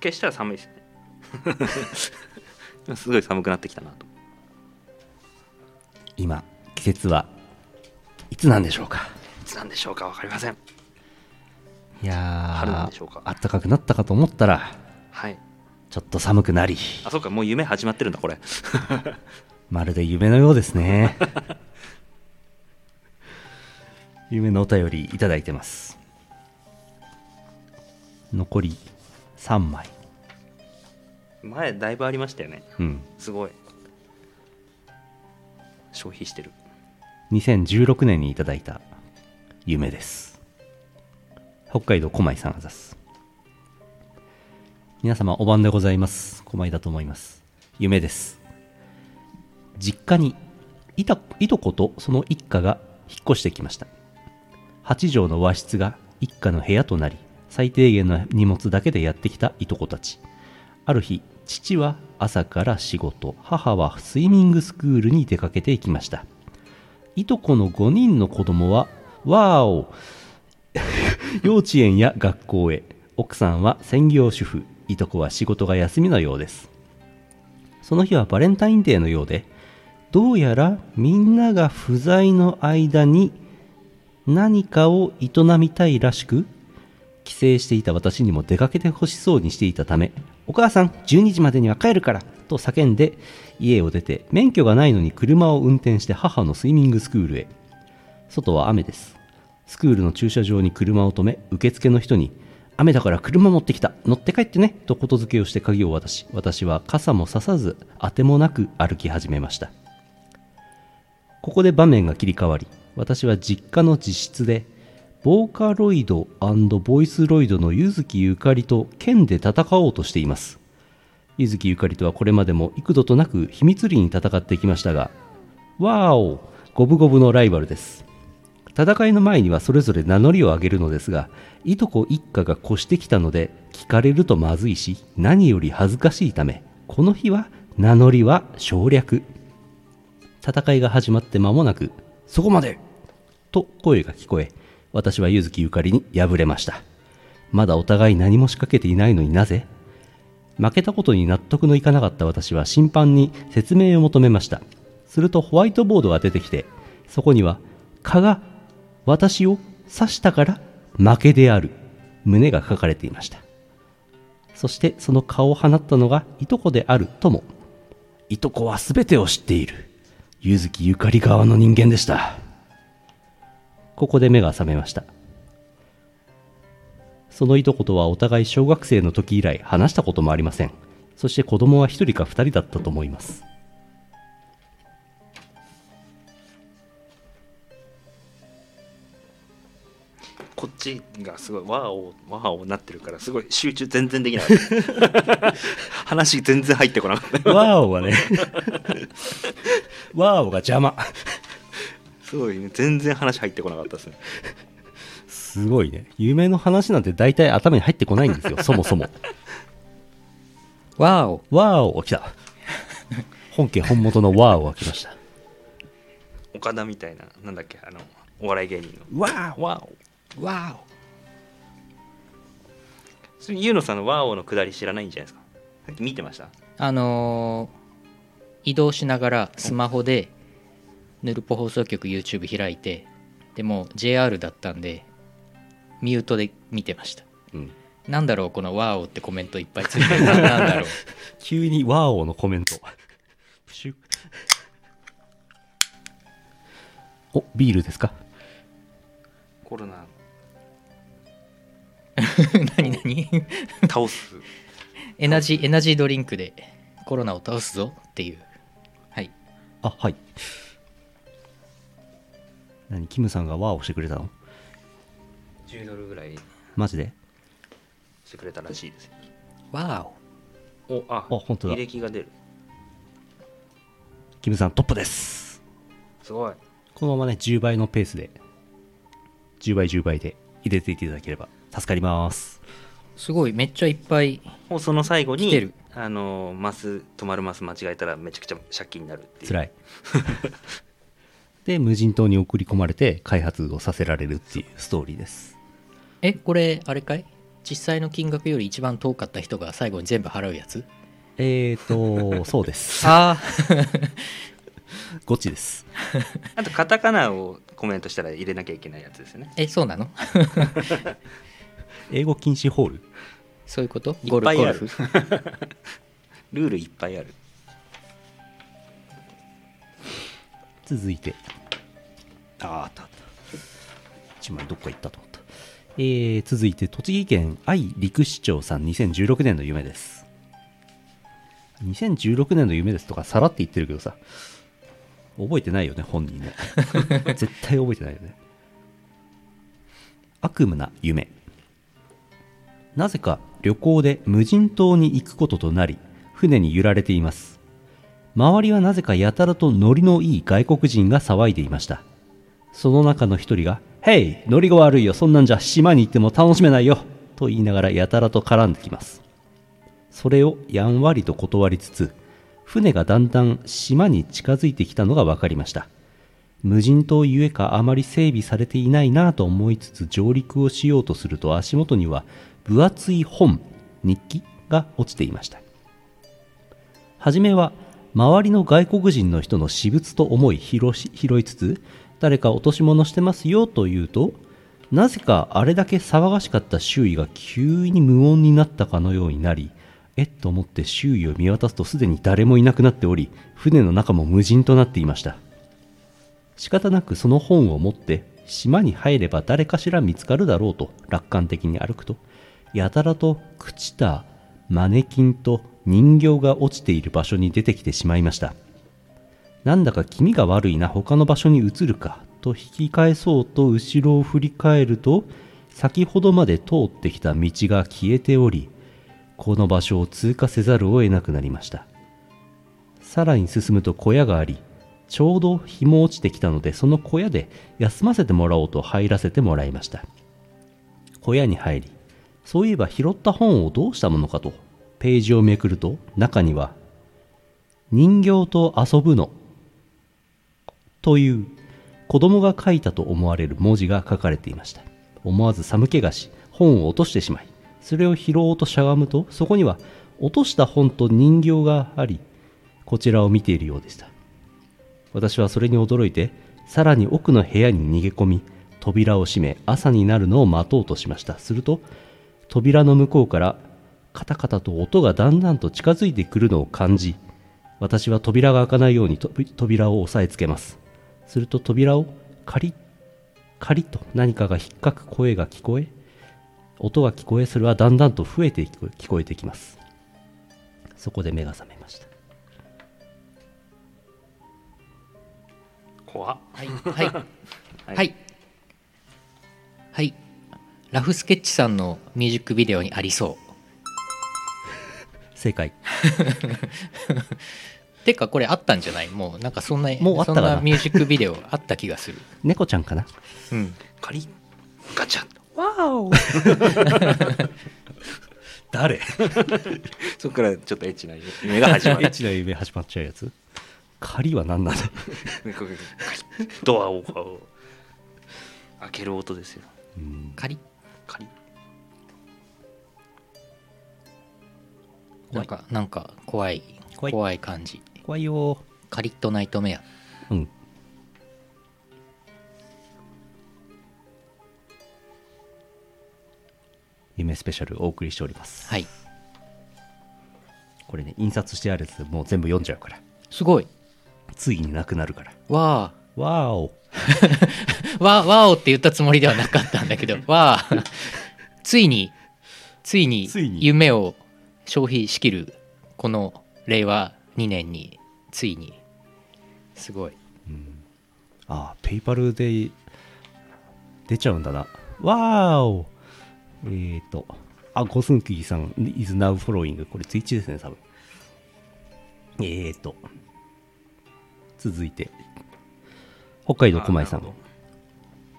消したら寒いですね。すごい寒くなってきたなと。今季節はいつなんでしょうか？いつなんでしょうか分かりません。いやー春なんでしょうか。暖かくなったかと思ったらはい。ちょっと寒くなり。あそうかもう夢始まってるんだこれ。まるで夢のようですね。夢のお便りいただいてます。残り3枚。前だいぶありましたよね。うん。すごい。消費してる。2016年にいただいた夢です。北海道狛井さんあざす。皆様お晩でございます。狛井だと思います。夢です。実家にいたいとことその一家が引っ越してきました。8畳の和室が一家の部屋となり最低限の荷物だけでやってきたいとこたち。ある日父は朝から仕事母はスイミングスクールに出かけていきました。いとこの5人の子供はわーお 幼稚園や学校へ。奥さんは専業主婦。いとこは仕事が休みのようです。その日はバレンタインデーのようでどうやらみんなが不在の間に何かを営みたいらしく帰省していた私にも出かけてほしそうにしていたためお母さん12時までには帰るからと叫んで家を出て免許がないのに車を運転して母のスイミングスクールへ。外は雨です。スクールの駐車場に車を止め受付の人に雨だから車持ってきた乗って帰ってねとことづけをして鍵を渡し私は傘もささずあてもなく歩き始めました。ここで場面が切り替わり私は実家の自室でボーカロイドボイスロイドの柚木ゆかりと剣で戦おうとしています。柚木ゆかりとはこれまでも幾度となく秘密裏に戦ってきましたがわーお五分五分のライバルです。戦いの前にはそれぞれ名乗りを上げるのですがいとこ一家が越してきたので聞かれるとまずいし何より恥ずかしいためこの日は名乗りは省略。戦いが始まって間もなくそこまでと声が聞こえ私は柚木ゆかりに敗れました。まだお互い何も仕掛けていないのになぜ？負けたことに納得のいかなかった私は審判に説明を求めました。するとホワイトボードが出てきてそこには蚊が私を刺したから負けである。胸が書かれていました。そしてその顔を放ったのがいとこであるとも。いとこは全てを知っている。柚木ゆかり側の人間でした。ここで目が覚めました。そのいとことはお互い小学生の時以来話したこともありません。そして子供は1人か2人だったと思います。こっちがすごいワーオワーオなってるからすごい集中全然できない。話全然入ってこなかった。ワーオがねワーオが邪魔すごいね。全然話入ってこなかったですね。すごいね。夢の話なんて大体頭に入ってこないんですよ。そもそも。わーおワーオが来た。本家本元のワーオが来ました。岡田みたいななんだっけあのお笑い芸人の。ワーオワーオわそれユーノさんのワーオのくだり知らないんじゃないですか？さっき見てました？あのー移動しながらスマホでヌルポ放送局 YouTube 開いてでも JR だったんでミュートで見てました。うん。なんだろうこの「ワーオ」ってコメントいっぱいついてる。なんだろう。急にワーオのコメント。プシュおビールですか？コロナ。何何？倒す。エナジーエナジードリンクでコロナを倒すぞっていう。はい。あはい何キムさんがワーオしてくれたの？10ドルぐらい。マジで？してくれたらしいですよ。ワーオおああ本当だ。履歴が出る。キムさんトップです。すごい。このままね10倍のペースで10倍10倍で入れていただければ助かります。すごい。めっちゃいっぱい放送の最後に来てる。あのマス止まるマス間違えたらめちゃくちゃ借金になるっていう。辛い で無人島に送り込まれて開発をさせられるっていうストーリーです。えこれあれかい？実際の金額より一番遠かった人が最後に全部払うやつ？えーと そうです。ああゴチです。あとカタカナをコメントしたら入れなきゃいけないやつですよね。えそうなの？英語禁止ホール？そういうこと？いゴルっぱいある。ゴルフ。ルールいっぱいある続いて。あーあったあった。一枚どっか行ったと思った。えー、続いて栃木県愛陸市長さん2016年の夢です。2016年の夢ですとかさらって言ってるけどさ。覚えてないよね本人ね。絶対覚えてないよね。悪夢な夢。なぜか旅行で無人島に行くこととなり船に揺られています周りはなぜかやたらとノリのいい外国人が騒いでいました。その中の一人が「ヘイノリが悪いよ。そんなんじゃ島に行っても楽しめないよ」と言いながらやたらと絡んできます。それをやんわりと断りつつ船がだんだん島に近づいてきたのが分かりました。無人島ゆえかあまり整備されていないなぁと思いつつ上陸をしようとすると足元には分厚い本日記が落ちていました。初めは周りの外国人の人の私物と思い拾し拾いつつ誰か落とし物してますよと言うとなぜかあれだけ騒がしかった周囲が急に無音になったかのようになりえっと思って周囲を見渡すとすでに誰もいなくなっており船の中も無人となっていました。仕方なくその本を持って島に入れば誰かしら見つかるだろうと楽観的に歩くとやたらと朽ちたマネキンと人形が落ちている場所に出てきてしまいました。なんだか気味が悪いな他の場所に移るかと引き返そうと後ろを振り返ると先ほどまで通ってきた道が消えておりこの場所を通過せざるを得なくなりました。さらに進むと小屋がありちょうど日も落ちてきたのでその小屋で休ませてもらおうと入らせてもらいました。小屋に入りそういえば拾った本をどうしたものかとページをめくると中には「人形と遊ぶの」という子供が書いたと思われる文字が書かれていました。思わず寒気がし本を落としてしまいそれを拾おうとしゃがむとそこには落とした本と人形がありこちらを見ているようでした。私はそれに驚いてさらに奥の部屋に逃げ込み扉を閉め朝になるのを待とうとしました。すると扉の向こうからカタカタと音がだんだんと近づいてくるのを感じ私は扉が開かないようにと扉を押さえつけます。すると扉をカリッカリッと何かが引っかく声が聞こえ音が聞こえそれはだんだんと増えて聞こえ聞こえてきます。そこで目が覚めました。怖っ。はい。はい。はい。はいラフスケッチさんのミュージックビデオにありそう。正解。てかこれあったんじゃない？もうなんかそんなもうあったそんなミュージックビデオあった気がする。猫ちゃんかな？うん。カリッガチャわお。誰？そこからちょっとエッチな夢が始まエッるチな夢始まっちゃうやつ？仮は何なんだドアをこう開ける音ですよ。うん。カリッカリッなんかなんか怖い。怖い。怖い感じ。怖いよ。カリッとナイトメア。うん。夢スペシャルお送りしております。はい。これね印刷してあるやつもう全部読んじゃうから。すごい。ついになくなるから。わわーお。あ わわおって言ったつもりではなかったんだけど わあ。ついについについに。夢を消費しきるこの令和2年についに。すごい。あペイパルで出ちゃうんだな。わーお。えーとあゴスンキーさん is now following これツイッチですね多分。えーと続いて。北海道狛江さん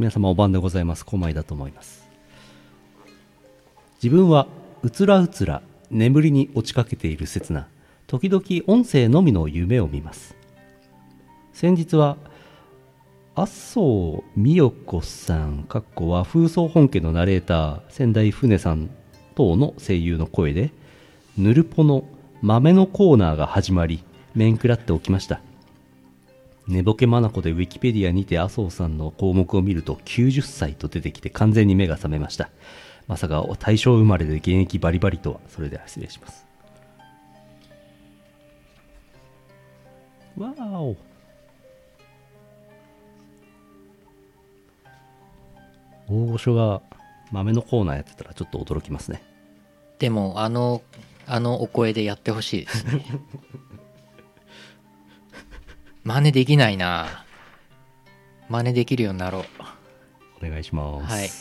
皆様お晩でございます。狛江だと思います。自分はうつらうつら眠りに落ちかけている刹那時々音声のみの夢を見ます。先日は麻生美代子さんかっこ和風総本家のナレーター仙台船さん等の声優の声でヌルポの豆のコーナーが始まり面食らっておきました。寝ぼけまなこでウィキペディアにて麻生さんの項目を見ると90歳と出てきて完全に目が覚めました。まさか大正生まれで現役バリバリとは。それでは失礼します。わーお。大御所が豆のコーナーやってたらちょっと驚きますね。でもあのあのお声でやってほしいですね 真似できないな。真似できるようになろう。お願いします。はい。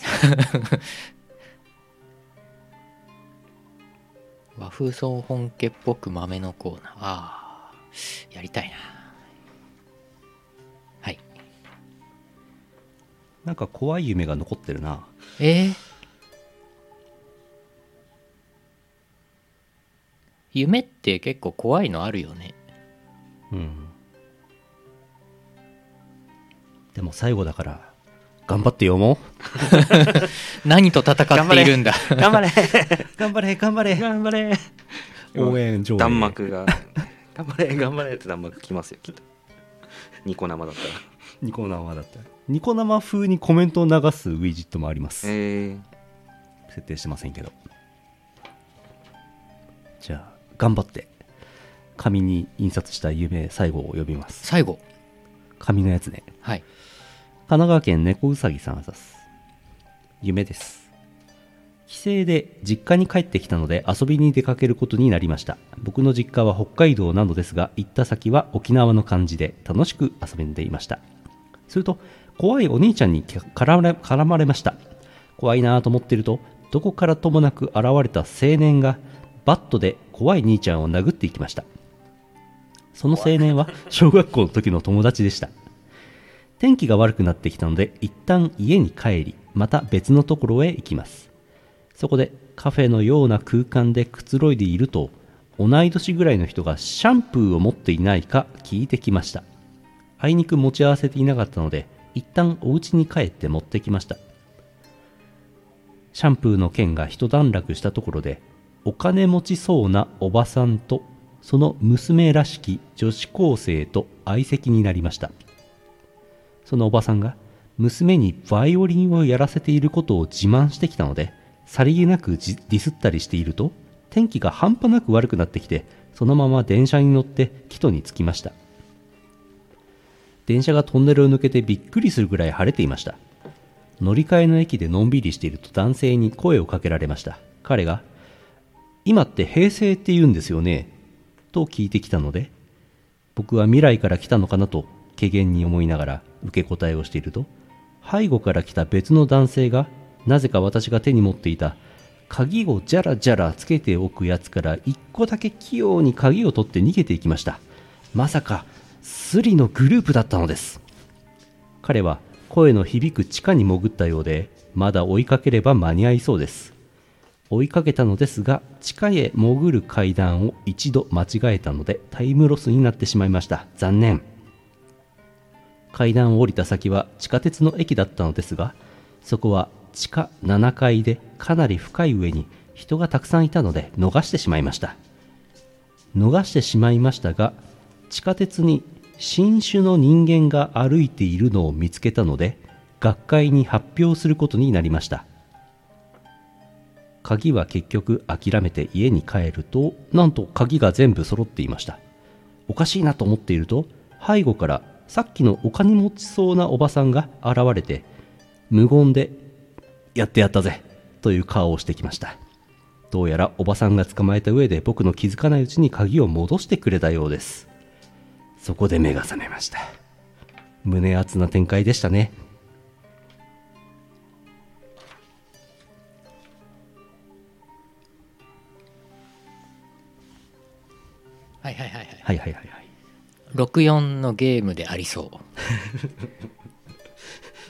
和風総本家っぽく豆のコーナー。ああやりたいな。はい。なんか怖い夢が残ってるな。えー、夢って結構怖いのあるよね。うんでも最後だから頑張って読もう。何と戦っているんだ。頑張れ。頑張れ。頑張れ頑張れ。応援上映。弾幕が。頑張れ頑張れって弾幕きますよきっと。ニコ生だったら。ニコ生だったら。ニコ生風にコメントを流すウィジットもあります。え。ー、設定してませんけど。じゃあ頑張って。紙に印刷した夢最後を読みます。最後。紙のやつね。はい神奈川県猫うさぎさんあざす。夢です。帰省で実家に帰ってきたので遊びに出かけることになりました。僕の実家は北海道なのですが行った先は沖縄の感じで楽しく遊んでいました。すると怖いお兄ちゃんに絡まれました。怖いなぁと思っているとどこからともなく現れた青年がバットで怖い兄ちゃんを殴っていきました。その青年は小学校の時の友達でした。天気が悪くなってきたので一旦家に帰りまた別のところへ行きます。そこでカフェのような空間でくつろいでいると同い年ぐらいの人がシャンプーを持っていないか聞いてきました。あいにく持ち合わせていなかったので一旦お家に帰って持ってきました。シャンプーの件が一段落したところでお金持ちそうなおばさんとその娘らしき女子高生と相席になりました。そのおばさんが娘にバイオリンをやらせていることを自慢してきたのでさりげなくディスったりしていると天気が半端なく悪くなってきてそのまま電車に乗って帰途に着きました。電車がトンネルを抜けてびっくりするぐらい晴れていました。乗り換えの駅でのんびりしていると男性に声をかけられました。彼が「今って平成って言うんですよね」と聞いてきたので僕は未来から来たのかなと怪げに思いながら受け答えをしていると背後から来た別の男性がなぜか私が手に持っていた鍵をジャラジャラつけておくやつから一個だけ器用に鍵を取って逃げていきました。まさかスリのグループだったのです。彼は声の響く地下に潜ったようでまだ追いかければ間に合いそうです。追いかけたのですが地下へ潜る階段を一度間違えたのでタイムロスになってしまいました。残念。階段を降りた先は地下鉄の駅だったのですがそこは地下7階でかなり深い上に人がたくさんいたので逃してしまいました。逃してしまいましたが地下鉄に新種の人間が歩いているのを見つけたので学会に発表することになりました。鍵は結局諦めて家に帰るとなんと鍵が全部揃っていました。おかしいなと思っていると背後からさっきのお金持ちそうなおばさんが現れて無言で「やってやったぜ」という顔をしてきました。どうやらおばさんが捕まえた上で僕の気づかないうちに鍵を戻してくれたようです。そこで目が覚めました。胸熱な展開でしたね。はいはいはいはい。はいはいはい64のゲームでありそう。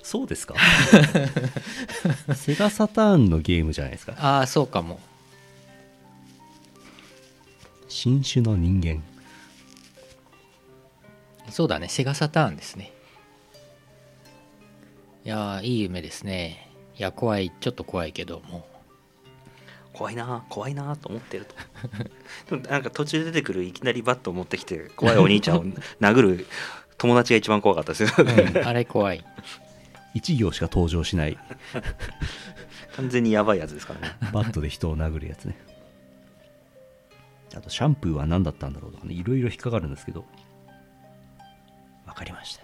そうですか？セガサターンのゲームじゃないですか？ああそうかも。新種の人間。そうだねセガサターンですね。いやーいい夢ですね。いや怖いちょっと怖いけども怖いな怖いなと思ってると。でもなんか途中で出てくるいきなりバットを持ってきて怖いお兄ちゃんを 殴る友達が一番怖かったですよ。うんあれ怖い。1行しか登場しない。完全にやばいやつですからね。バットで人を殴るやつね。あとシャンプーは何だったんだろうとかねいろいろ引っかかるんですけど。わかりました。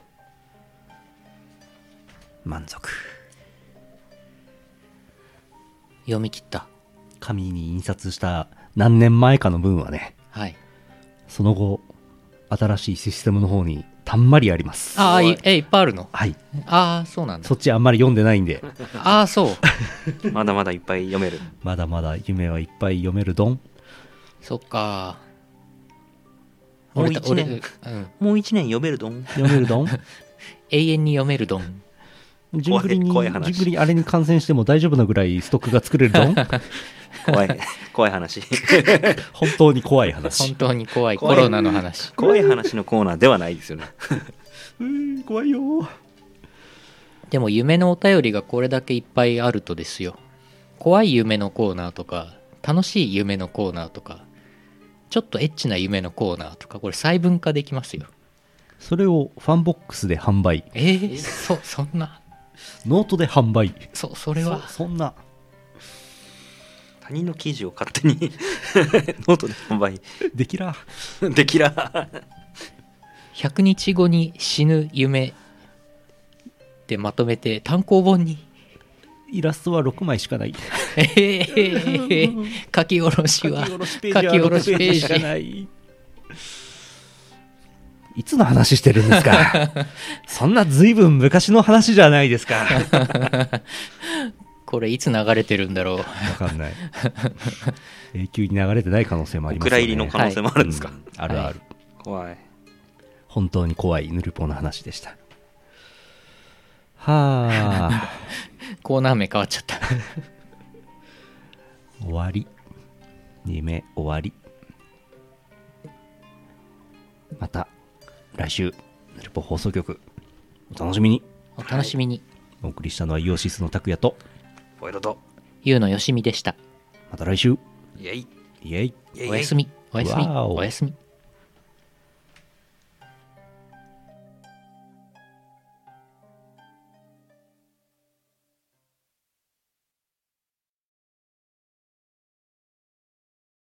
満足。読み切った紙に印刷した何年前かの分はねはい。その後新しいシステムの方にたんまりあります。ああいいえいっぱいあるの？はい。ああそうなんだ。そっちあんまり読んでないんで。ああそう。まだまだいっぱい読める。まだまだ夢はいっぱい読めるドン。そっか。もう俺た一年。俺うん、もう一年読めるどん読めるドン？永遠に読めるドン。ジングリにジングリあれに感染しても大丈夫なぐらいストックが作れるドン？怖い怖い話。本当に怖い話。本当に怖い。コ怖い。ロナの話。怖い話のコーナーではないですよね。うーん怖いよ。でも夢のお便りがこれだけいっぱいあるとですよ。怖い夢のコーナーとか楽しい夢のコーナーとかちょっとエッチな夢のコーナーとかこれ細分化できますよ。それをファンボックスで販売。えー、そそんな。ノートで販売。そそれは。そそんな他人の記事を勝手に ノートで販売。できらできら100日後に死ぬ夢でまとめて単行本に。イラストは6枚しかない。えー、書き下ろしは。書き下ろしペ書き下ろしページ。しかない。いつの話してるんですか。そんな随分昔の話じゃないですかこれいつ流れてるんだろう。わかんない。永久に流れてない可能性もありおますよね。蔵入りの可能性もあるんですか、うん。あるある、怖い。本当に怖いヌルポの話でした。はあ。コーナー名変わっちゃった。終わり。夢終わり。また来週ヌルポ放送局お楽しみに。お楽しみに。お送りしたのはイオシスの拓也とポイロと。ゆうのよしみでした。また来週。イエイ。イエイ。イエイイエイおやすみ。おやすみ。わーお。おやすみ